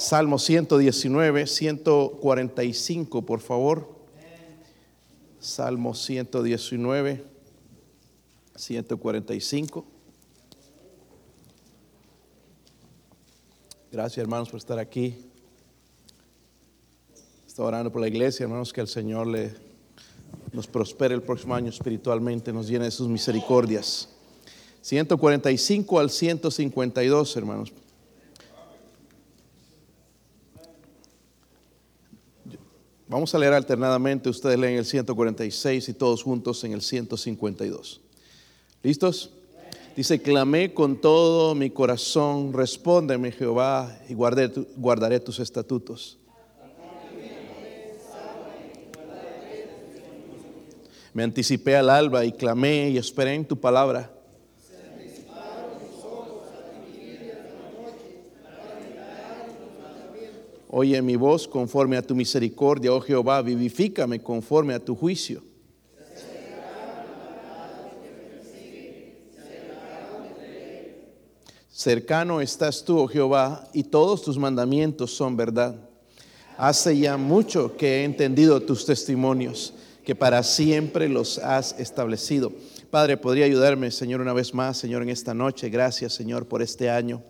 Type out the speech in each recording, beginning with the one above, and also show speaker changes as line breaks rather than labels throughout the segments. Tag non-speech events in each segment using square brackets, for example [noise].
Salmo 119, 145, por favor. Salmo 119, 145. Gracias hermanos por estar aquí. Estoy orando por la iglesia, hermanos, que el Señor le, nos prospere el próximo año espiritualmente, nos llene de sus misericordias. 145 al 152, hermanos. Vamos a leer alternadamente, ustedes leen el 146 y todos juntos en el 152. ¿Listos? Dice, clamé con todo mi corazón, respóndeme Jehová y guardaré, tus estatutos. Me anticipé al alba y clamé y esperé en tu palabra. Oye mi voz conforme a tu misericordia, oh Jehová, vivifícame conforme a tu juicio. Cercano estás tú, oh Jehová, y todos tus mandamientos son verdad. Hace ya mucho que he entendido tus testimonios, que para siempre los has establecido. Padre, ¿podría ayudarme, Señor, una vez más, Señor, en esta noche? Gracias, Señor, por este año.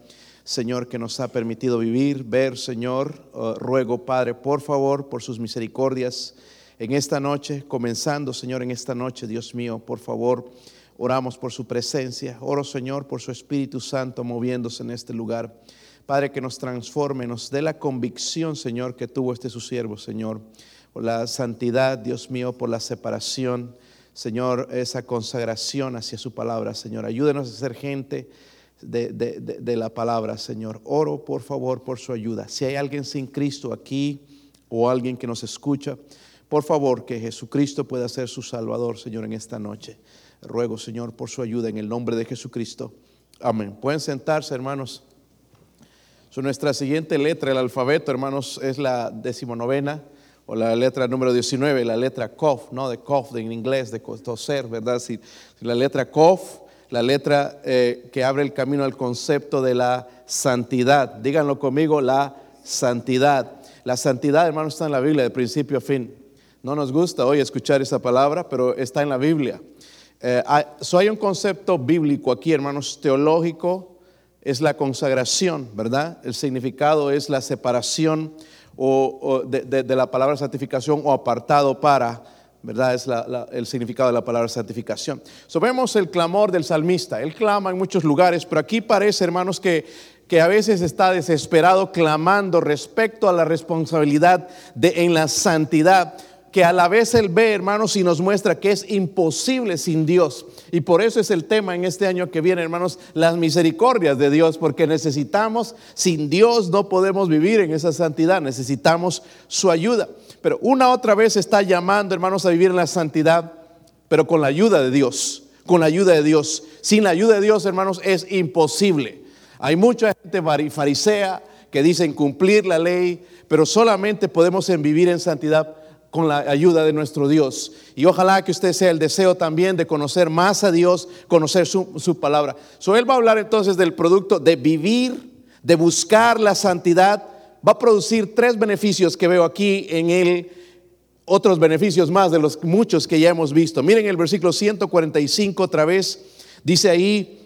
Señor, que nos ha permitido vivir, ver, Señor. Uh, ruego, Padre, por favor, por sus misericordias en esta noche, comenzando, Señor, en esta noche, Dios mío, por favor, oramos por su presencia. Oro, Señor, por su Espíritu Santo moviéndose en este lugar. Padre, que nos transforme, nos dé la convicción, Señor, que tuvo este su siervo, Señor, por la santidad, Dios mío, por la separación, Señor, esa consagración hacia su palabra, Señor. Ayúdenos a ser gente de, la palabra, Señor. Oro, por favor, por su ayuda. Si hay alguien sin Cristo aquí o alguien que nos escucha, por favor, que Jesucristo pueda ser su Salvador, Señor, en esta noche. Ruego, Señor, por su ayuda en el nombre de Jesucristo. Amén. Pueden sentarse, hermanos. nuestra siguiente letra, el alfabeto, hermanos, es la decimonovena o la letra número 19, la letra Kof, ¿no? De Kof, en inglés, de toser, ¿verdad? Si, la letra Kof la letra eh, que abre el camino al concepto de la santidad. Díganlo conmigo, la santidad. La santidad, hermanos, está en la Biblia de principio a fin. No nos gusta hoy escuchar esa palabra, pero está en la Biblia. Eh, hay, hay un concepto bíblico aquí, hermanos, teológico, es la consagración, ¿verdad? El significado es la separación o, de la palabra santificación o apartado para ¿verdad? Es el significado de la palabra santificación. So, el clamor del salmista. Él clama en muchos lugares, pero aquí parece, hermanos, que, que a veces está desesperado clamando respecto a la responsabilidad en la santidad que a la vez Él ve, hermanos, y nos muestra que es imposible sin Dios. Y por eso es el tema en este año que viene, hermanos, las misericordias de Dios, porque necesitamos, sin Dios no podemos vivir en esa santidad, necesitamos su ayuda. Pero una otra vez está llamando, hermanos, a vivir en la santidad, pero con la ayuda de Dios, con la ayuda de Dios. Sin la ayuda de Dios, hermanos, es imposible. Hay mucha gente farisea que dicen cumplir la ley, pero solamente podemos vivir en santidad con la ayuda de nuestro Dios. Y ojalá que usted sea el deseo también de conocer más a Dios, conocer su, palabra. So, él va a hablar entonces del producto de vivir, de buscar la santidad. Va a producir tres beneficios que veo aquí en él, otros beneficios más de los muchos que ya hemos visto. Miren el versículo 145 otra vez, dice ahí,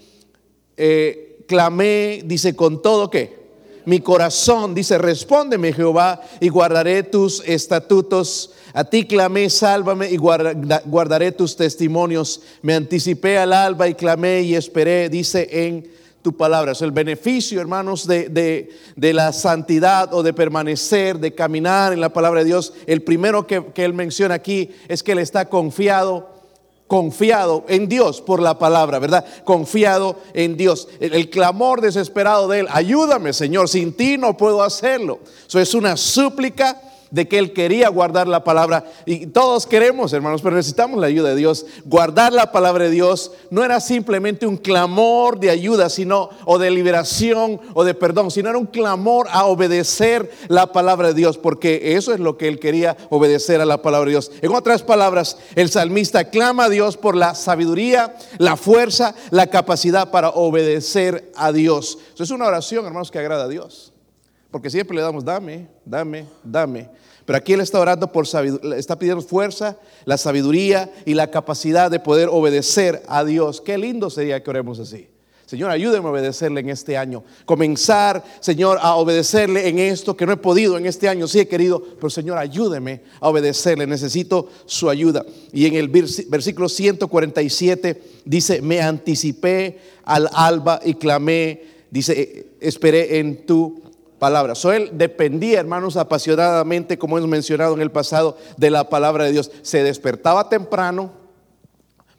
eh, clamé, dice con todo que mi corazón, dice, respóndeme Jehová y guardaré tus estatutos. A ti clamé, sálvame y guardaré tus testimonios. Me anticipé al alba y clamé y esperé, dice en tu palabra. El beneficio, hermanos, de, la santidad o de permanecer, de caminar en la palabra de Dios. El primero que, que él menciona aquí es que él está confiado confiado en Dios por la palabra, ¿verdad? Confiado en Dios. El, clamor desesperado de él, ayúdame Señor, sin ti no puedo hacerlo. Eso es una súplica de que él quería guardar la palabra. Y todos queremos, hermanos, pero necesitamos la ayuda de Dios. Guardar la palabra de Dios no era simplemente un clamor de ayuda, sino o de liberación o de perdón, sino era un clamor a obedecer la palabra de Dios, porque eso es lo que él quería, obedecer a la palabra de Dios. En otras palabras, el salmista clama a Dios por la sabiduría, la fuerza, la capacidad para obedecer a Dios. Eso es una oración, hermanos, que agrada a Dios. porque siempre le damos, dame, dame, dame. Pero aquí Él está orando por está pidiendo fuerza, la sabiduría y la capacidad de poder obedecer a Dios. Qué lindo sería que oremos así. Señor, ayúdeme a obedecerle en este año. Comenzar, Señor, a obedecerle en esto que no he podido en este año. Sí he querido, pero Señor, ayúdeme a obedecerle. Necesito su ayuda. Y en el versículo 147 dice, me anticipé al alba y clamé, dice, esperé en tu palabra. So, él dependía, hermanos, apasionadamente, como hemos mencionado en el pasado, de la palabra de Dios. Se despertaba temprano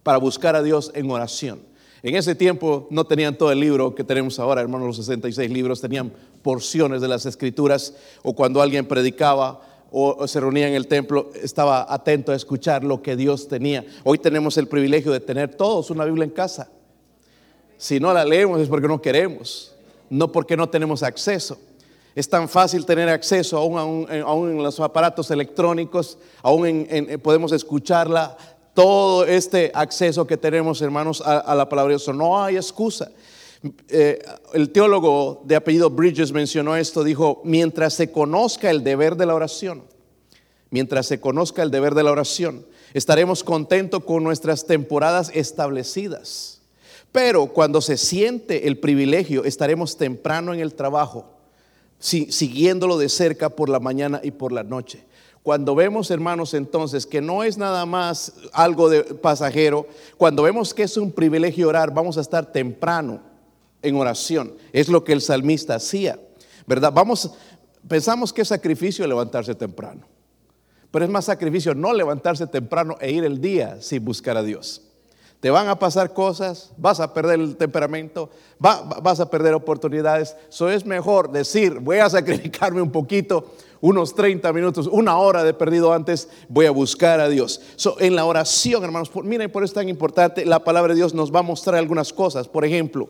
para buscar a Dios en oración. En ese tiempo no tenían todo el libro que tenemos ahora, hermanos, los 66 libros, tenían porciones de las escrituras o cuando alguien predicaba o se reunía en el templo, estaba atento a escuchar lo que Dios tenía. Hoy tenemos el privilegio de tener todos una Biblia en casa. Si no la leemos es porque no queremos, no porque no tenemos acceso. Es tan fácil tener acceso aún, en los aparatos electrónicos, aún podemos escucharla todo este acceso que tenemos, hermanos, a, la palabra de Dios. No hay excusa. Eh, el teólogo de apellido Bridges mencionó esto, dijo, mientras se conozca el deber de la oración, mientras se conozca el deber de la oración, estaremos contentos con nuestras temporadas establecidas. Pero cuando se siente el privilegio, estaremos temprano en el trabajo, siguiéndolo de cerca por la mañana y por la noche. Cuando vemos, hermanos, entonces que no es nada más algo de pasajero, cuando vemos que es un privilegio orar, vamos a estar temprano en oración. Es lo que el salmista hacía, ¿verdad? Vamos, pensamos que es sacrificio levantarse temprano, pero es más sacrificio no levantarse temprano e ir el día sin buscar a Dios. Te van a pasar cosas, vas a perder el temperamento, vas a perder oportunidades. Eso es mejor decir, voy a [laughs] sacrificarme un poquito unos 30 minutos, una hora de perdido antes, voy a buscar a Dios. en la oración, hermanos, miren, por eso es tan importante, la palabra de Dios nos va a mostrar algunas cosas. Por ejemplo,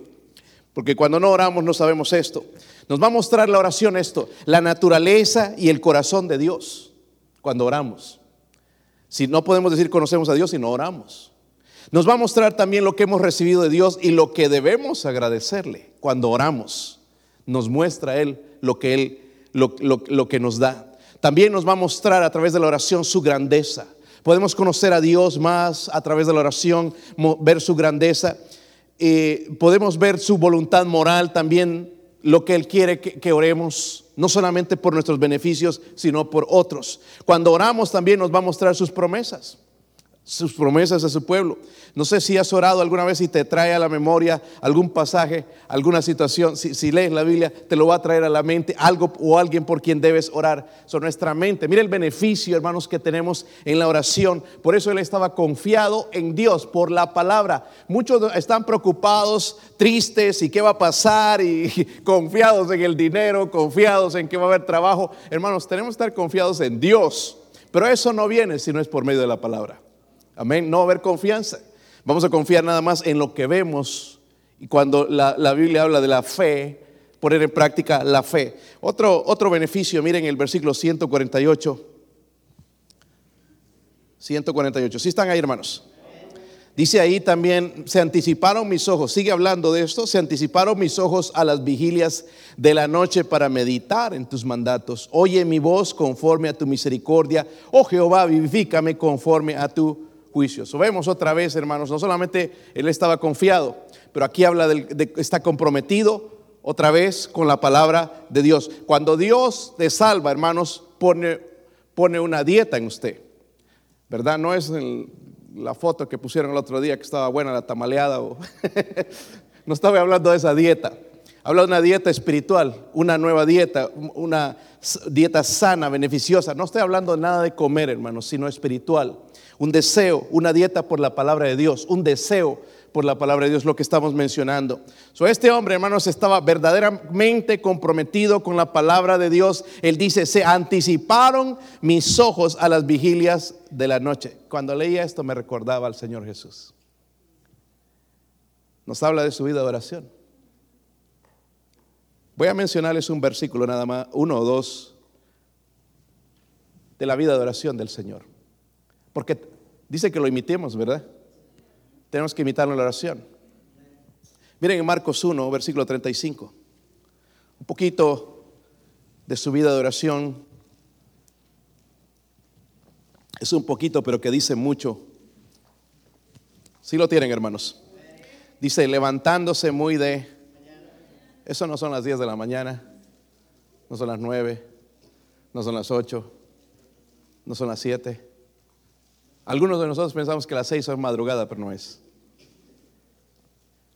porque cuando no oramos no sabemos esto. Nos va a mostrar la oración esto, la naturaleza y el corazón de Dios cuando oramos. Si no podemos decir conocemos a Dios si no oramos. Nos va a mostrar también lo que hemos recibido de Dios y lo que debemos agradecerle cuando oramos. Nos muestra Él lo que Él lo, que nos da. También nos va a mostrar a través de la oración su grandeza. Podemos conocer a Dios más a través de la oración, ver su grandeza. Eh, podemos ver su voluntad moral también, lo que Él quiere que, que, oremos, no solamente por nuestros beneficios, sino por otros. Cuando oramos también nos va a mostrar sus promesas sus promesas a su pueblo. No sé si has orado alguna vez y te trae a la memoria algún pasaje, alguna situación. Si, lees la Biblia, te lo va a traer a la mente algo o alguien por quien debes orar. Son nuestra mente. Mira el beneficio, hermanos, que tenemos en la oración. Por eso él estaba confiado en Dios, por la palabra. Muchos están preocupados, tristes y qué va a pasar y [laughs] confiados en el dinero, confiados en que va a haber trabajo. Hermanos, tenemos que estar confiados en Dios. Pero eso no viene si no es por medio de la palabra. Amén. No va a haber confianza. Vamos a confiar nada más en lo que vemos. Y cuando la, Biblia habla de la fe, poner en práctica la fe. Otro, otro beneficio, miren el versículo 148. 148. ¿Sí están ahí, hermanos? Dice ahí también, se anticiparon mis ojos, sigue hablando de esto, se anticiparon mis ojos a las vigilias de la noche para meditar en tus mandatos. Oye mi voz conforme a tu misericordia. Oh Jehová, vivifícame conforme a tu juicios. vemos otra vez, hermanos, no solamente él estaba confiado, pero aquí habla de, está comprometido otra vez con la palabra de Dios. Cuando Dios te salva, hermanos, pone, pone una dieta en usted. ¿Verdad? No es la foto que pusieron el otro día que estaba buena la tamaleada. [laughs] no estaba hablando de esa dieta. Habla de una dieta espiritual, una nueva dieta, una dieta sana, beneficiosa. No estoy hablando nada de comer, hermanos, sino espiritual un deseo, una dieta por la palabra de Dios, un deseo por la palabra de Dios, lo que estamos mencionando. So, este hombre, hermanos, estaba verdaderamente comprometido con la palabra de Dios. Él dice, se anticiparon mis ojos a las vigilias de la noche. Cuando leía esto me recordaba al Señor Jesús. Nos habla de su vida de oración. Voy a mencionarles un versículo nada más, uno o dos, de la vida de oración del Señor. Porque dice que lo imitemos, ¿verdad? Tenemos que imitarlo en la oración. Miren en Marcos 1, versículo 35. Un poquito de su vida de oración es un poquito, pero que dice mucho. Si lo tienen, hermanos. Dice, levantándose muy de... Eso no son las 10 de la mañana, no son las 9, no son las 8, no son las 7. Algunos de nosotros pensamos que las 6 son madrugada, pero no es.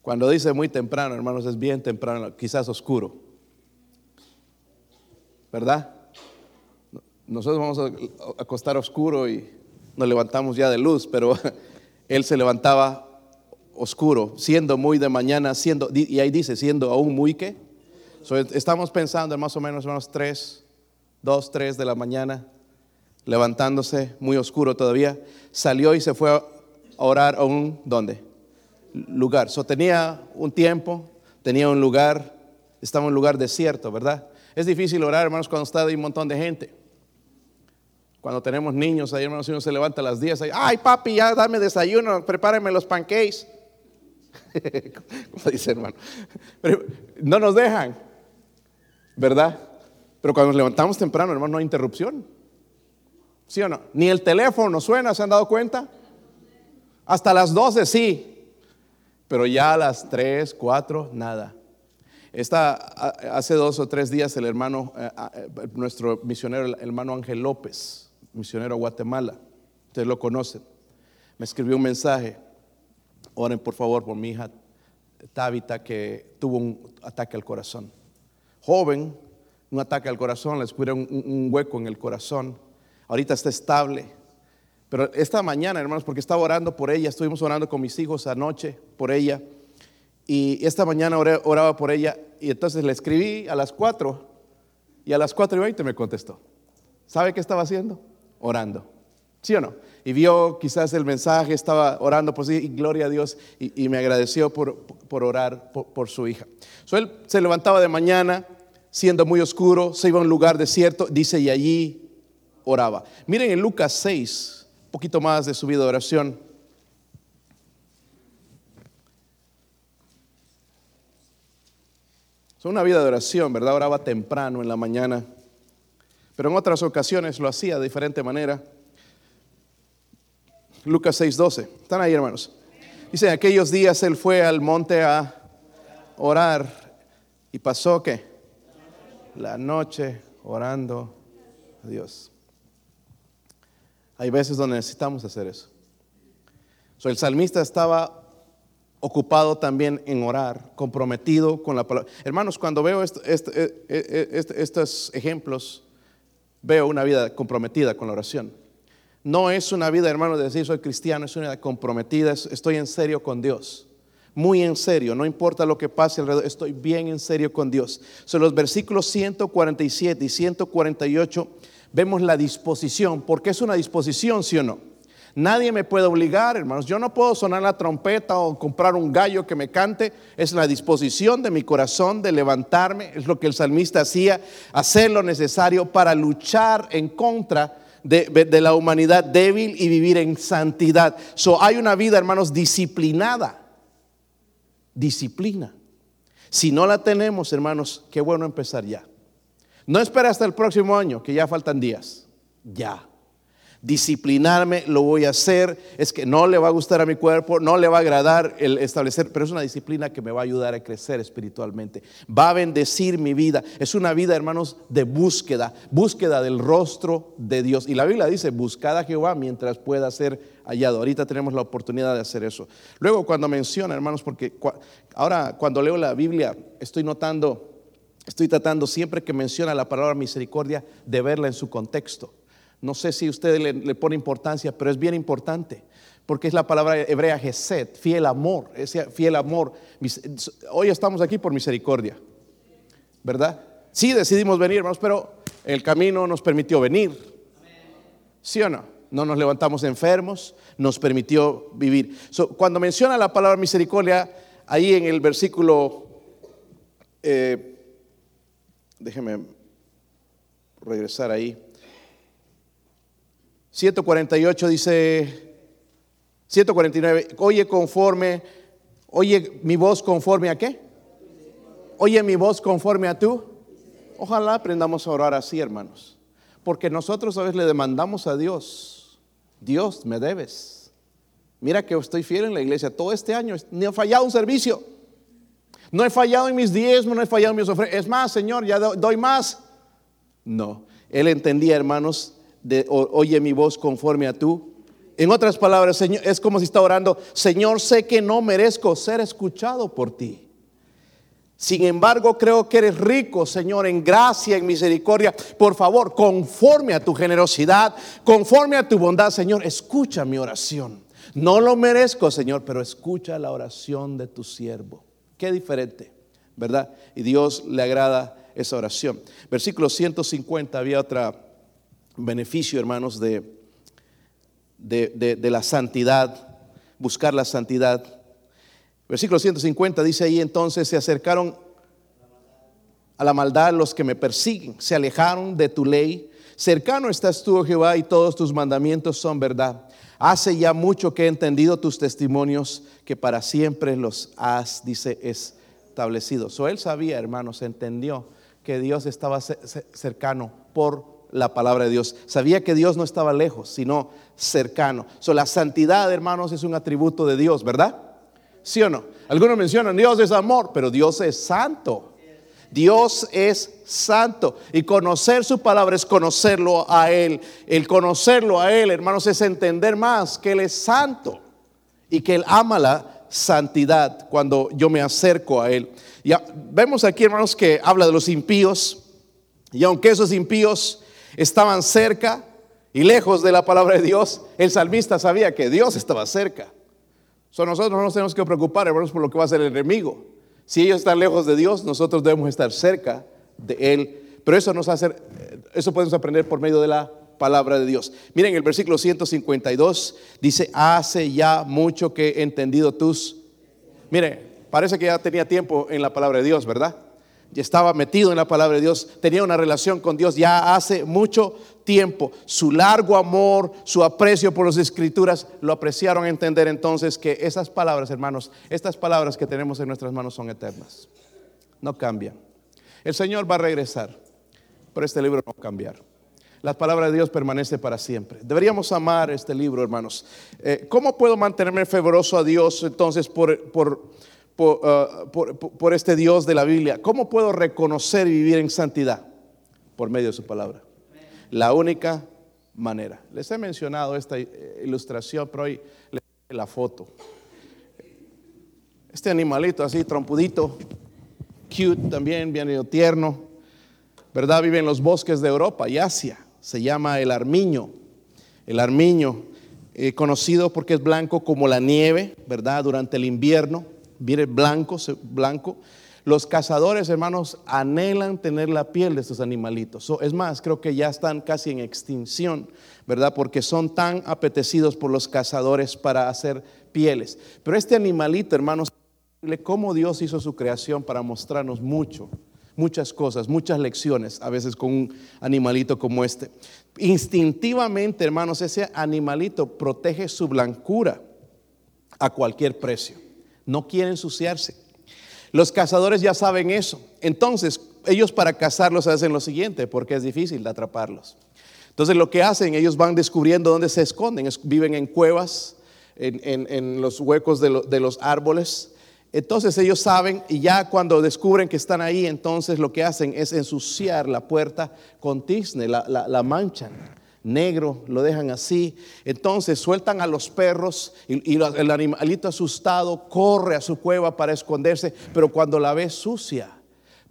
Cuando dice muy temprano, hermanos, es bien temprano, quizás oscuro. ¿Verdad? Nosotros vamos a acostar oscuro y nos levantamos ya de luz, pero [laughs] él se levantaba oscuro, siendo muy de mañana, siendo, y ahí dice, siendo aún muy que. estamos pensando en más o menos unos 3, 2, 3 de la mañana, levantándose muy oscuro todavía, salió y se fue a orar a un, ¿dónde? Lugar. So, tenía un tiempo, tenía un lugar, estaba en un lugar desierto, ¿verdad? Es difícil orar, hermanos, cuando está ahí un montón de gente. Cuando tenemos niños, ahí hermanos, uno se levanta a las 10, ay papi, ya dame desayuno, prepáreme los pancakes. [laughs] Como dice hermano. no nos dejan, ¿verdad? Pero cuando nos levantamos temprano, hermano, no hay interrupción. ¿Sí o no? Ni el teléfono suena, ¿se han dado cuenta? Hasta las 12 sí, pero ya a las 3, 4, nada. Está hace dos o tres días el hermano, eh, eh, nuestro misionero, el hermano Ángel López, misionero a Guatemala. Ustedes lo conocen. Me escribió un mensaje. Oren por favor por mi hija Tabita que tuvo un ataque al corazón. Joven, un ataque al corazón, le descubrieron un, hueco en el corazón. Ahorita está estable. Pero esta mañana, hermanos, porque estaba orando por ella, estuvimos orando con mis hijos anoche por ella. Y esta mañana oraba por ella y entonces le escribí a las 4 y a las 4 y 20 me contestó. ¿Sabe qué estaba haciendo? orando. ¿Sí o no? Y vio quizás el mensaje, estaba orando por sí, y gloria a Dios, y, me agradeció por, orar por, su hija. So, él se levantaba de mañana, siendo muy oscuro, se iba a un lugar desierto, dice, y allí oraba. Miren en Lucas 6, un poquito más de su vida de oración. Es una vida de oración, ¿verdad? Oraba temprano en la mañana pero en otras ocasiones lo hacía de diferente manera. Lucas 6:12. ¿Están ahí, hermanos? Dice, aquellos días él fue al monte a orar y pasó que la noche orando a Dios. Hay veces donde necesitamos hacer eso. el salmista estaba ocupado también en orar, comprometido con la palabra. Hermanos, cuando veo eh, eh, eh, estos ejemplos, veo una vida comprometida con la oración. No es una vida, hermano, de decir soy cristiano, es una vida comprometida, estoy en serio con Dios. Muy en serio, no importa lo que pase alrededor, estoy bien en serio con Dios. Son los versículos 147 y 148 vemos la disposición, porque es una disposición, sí o no. Nadie me puede obligar, hermanos. Yo no puedo sonar la trompeta o comprar un gallo que me cante. Es la disposición de mi corazón de levantarme. Es lo que el salmista hacía, hacer lo necesario para luchar en contra de, la humanidad débil y vivir en santidad. So, hay una vida, hermanos, disciplinada. Disciplina. Si no la tenemos, hermanos, qué bueno empezar ya. No espera hasta el próximo año, que ya faltan días. Ya disciplinarme, lo voy a hacer, es que no le va a gustar a mi cuerpo, no le va a agradar el establecer, pero es una disciplina que me va a ayudar a crecer espiritualmente, va a bendecir mi vida, es una vida, hermanos, de búsqueda, búsqueda del rostro de Dios. Y la Biblia dice, buscad a Jehová mientras pueda ser hallado. Ahorita tenemos la oportunidad de hacer eso. Luego cuando menciona, hermanos, porque ahora cuando leo la Biblia estoy notando, estoy tratando siempre que menciona la palabra misericordia de verla en su contexto. No sé si usted le, pone importancia, pero es bien importante, porque es la palabra hebrea Geset, fiel amor, fiel amor. Hoy estamos aquí por misericordia, ¿verdad? Sí decidimos venir, hermanos, pero el camino nos permitió venir. ¿Sí o no? No nos levantamos enfermos, nos permitió vivir. cuando menciona la palabra misericordia, ahí en el versículo, eh, déjeme regresar ahí. 148 dice, 149, oye conforme, oye mi voz conforme a qué? Oye mi voz conforme a tú. Ojalá aprendamos a orar así, hermanos. Porque nosotros a veces le demandamos a Dios, Dios, me debes. Mira que estoy fiel en la iglesia todo este año, ni he fallado un servicio. No he fallado en mis diezmos, no he fallado en mis ofrendas. Es más, Señor, ya doy más. No, él entendía, hermanos, oye mi voz conforme a tú. En otras palabras, es como si está orando, Señor, sé que no merezco ser escuchado por ti. Sin embargo, creo que eres rico, Señor, en gracia, en misericordia. Por favor, conforme a tu generosidad, conforme a tu bondad, Señor, escucha mi oración. No lo merezco, Señor, pero escucha la oración de tu siervo. Qué diferente, ¿verdad? Y Dios le agrada esa oración. Versículo 150 había otro beneficio, hermanos, de, de, de la santidad, buscar la santidad. Versículo 150 dice ahí entonces se acercaron a la maldad los que me persiguen, se alejaron de tu ley. Cercano estás tú, oh Jehová, y todos tus mandamientos son verdad. Hace ya mucho que he entendido tus testimonios, que para siempre los has, dice, establecido. So, él sabía, hermanos, entendió que Dios estaba cercano por la palabra de Dios. Sabía que Dios no estaba lejos, sino cercano. So, la santidad, hermanos, es un atributo de Dios, ¿verdad? ¿Sí o no? Algunos mencionan, Dios es amor, pero Dios es santo. Dios es santo. Y conocer su palabra es conocerlo a Él. El conocerlo a Él, hermanos, es entender más que Él es santo y que Él ama la santidad cuando yo me acerco a Él. Ya vemos aquí, hermanos, que habla de los impíos. Y aunque esos impíos estaban cerca y lejos de la palabra de Dios, el salmista sabía que Dios estaba cerca. So, nosotros no nos tenemos que preocupar, hermanos, por lo que va a hacer el enemigo. Si ellos están lejos de Dios, nosotros debemos estar cerca de Él. Pero eso nos hace, eso podemos aprender por medio de la palabra de Dios. Miren, el versículo 152 dice, hace ya mucho que he entendido tus... Mire, parece que ya tenía tiempo en la palabra de Dios, ¿verdad? Ya estaba metido en la palabra de Dios, tenía una relación con Dios ya hace mucho tiempo. Su largo amor, su aprecio por las escrituras, lo apreciaron a entender entonces que esas palabras, hermanos, estas palabras que tenemos en nuestras manos son eternas. No cambian. El Señor va a regresar, pero este libro no va a cambiar. La palabra de Dios permanece para siempre. Deberíamos amar este libro, hermanos. Eh, ¿Cómo puedo mantenerme fervoroso a Dios entonces por, por Ah, por, este Dios de la Biblia. ¿Cómo puedo reconocer y vivir en santidad? Por medio de su palabra. La única manera. Les he mencionado esta eh, ilustración, pero hoy les la foto. Este animalito así, trompudito, cute también, bien tierno, ¿verdad? Vive en los bosques de Europa y Asia. Se llama el armiño. El armiño, eh, conocido porque es blanco como la nieve, ¿verdad? Durante el invierno viene blanco, blanco. Los cazadores, hermanos, anhelan tener la piel de estos animalitos. es más, creo que ya están casi en extinción, ¿verdad? Porque son tan apetecidos por los cazadores para hacer pieles. Pero este animalito, hermanos, cómo Dios hizo su creación para mostrarnos mucho, muchas cosas, muchas lecciones, a veces con un animalito como este. Instintivamente, hermanos, ese animalito protege su blancura a cualquier precio no quieren ensuciarse. Los cazadores ya saben eso. Entonces, ellos para cazarlos hacen lo siguiente, porque es difícil de atraparlos. Entonces, lo que hacen, ellos van descubriendo dónde se esconden. viven en cuevas, en, los huecos de, los árboles. Entonces ellos saben y ya cuando descubren que están ahí, entonces lo que hacen es ensuciar la puerta con tizne, la manchan negro, lo dejan así. Entonces sueltan a los perros y, el animalito asustado corre a su cueva para esconderse, pero cuando la ve sucia,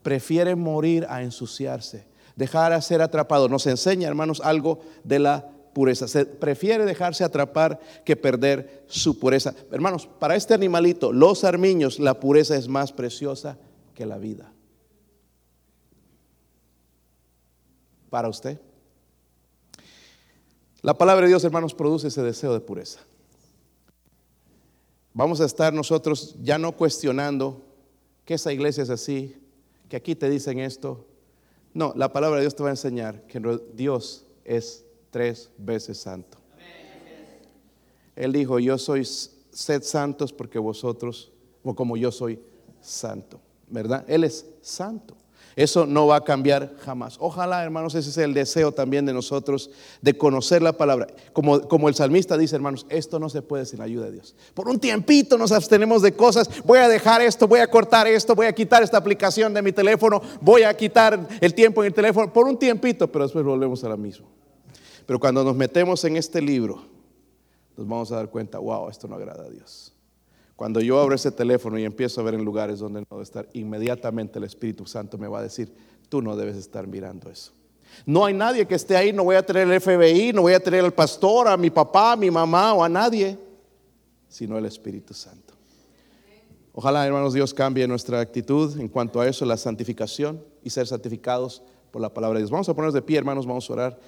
prefiere morir a ensuciarse, dejar a ser atrapado. Nos enseña, hermanos, algo de la pureza. Se prefiere dejarse atrapar que perder su pureza. Hermanos, para este animalito, los armiños, la pureza es más preciosa que la vida. Para usted. La palabra de Dios, hermanos, produce ese deseo de pureza. Vamos a estar nosotros ya no cuestionando que esa iglesia es así, que aquí te dicen esto. No, la palabra de Dios te va a enseñar que Dios es tres veces santo. Él dijo, yo soy sed santos porque vosotros, o como yo soy santo, ¿verdad? Él es santo. Eso no va a cambiar jamás. Ojalá, hermanos, ese es el deseo también de nosotros de conocer la palabra. Como, como el salmista dice, hermanos, esto no se puede sin la ayuda de Dios. Por un tiempito nos abstenemos de cosas. Voy a dejar esto, voy a cortar esto, voy a quitar esta aplicación de mi teléfono, voy a quitar el tiempo en el teléfono por un tiempito, pero después volvemos a la misma. Pero cuando nos metemos en este libro, nos vamos a dar cuenta, wow, esto no agrada a Dios. Cuando yo abro ese teléfono y empiezo a ver en lugares donde no debo estar, inmediatamente el Espíritu Santo me va a decir, tú no debes estar mirando eso. No hay nadie que esté ahí, no voy a tener el FBI, no voy a tener al pastor, a mi papá, a mi mamá o a nadie, sino el Espíritu Santo. Ojalá, hermanos, Dios cambie nuestra actitud en cuanto a eso, la santificación y ser santificados por la palabra de Dios. Vamos a ponernos de pie, hermanos, vamos a orar.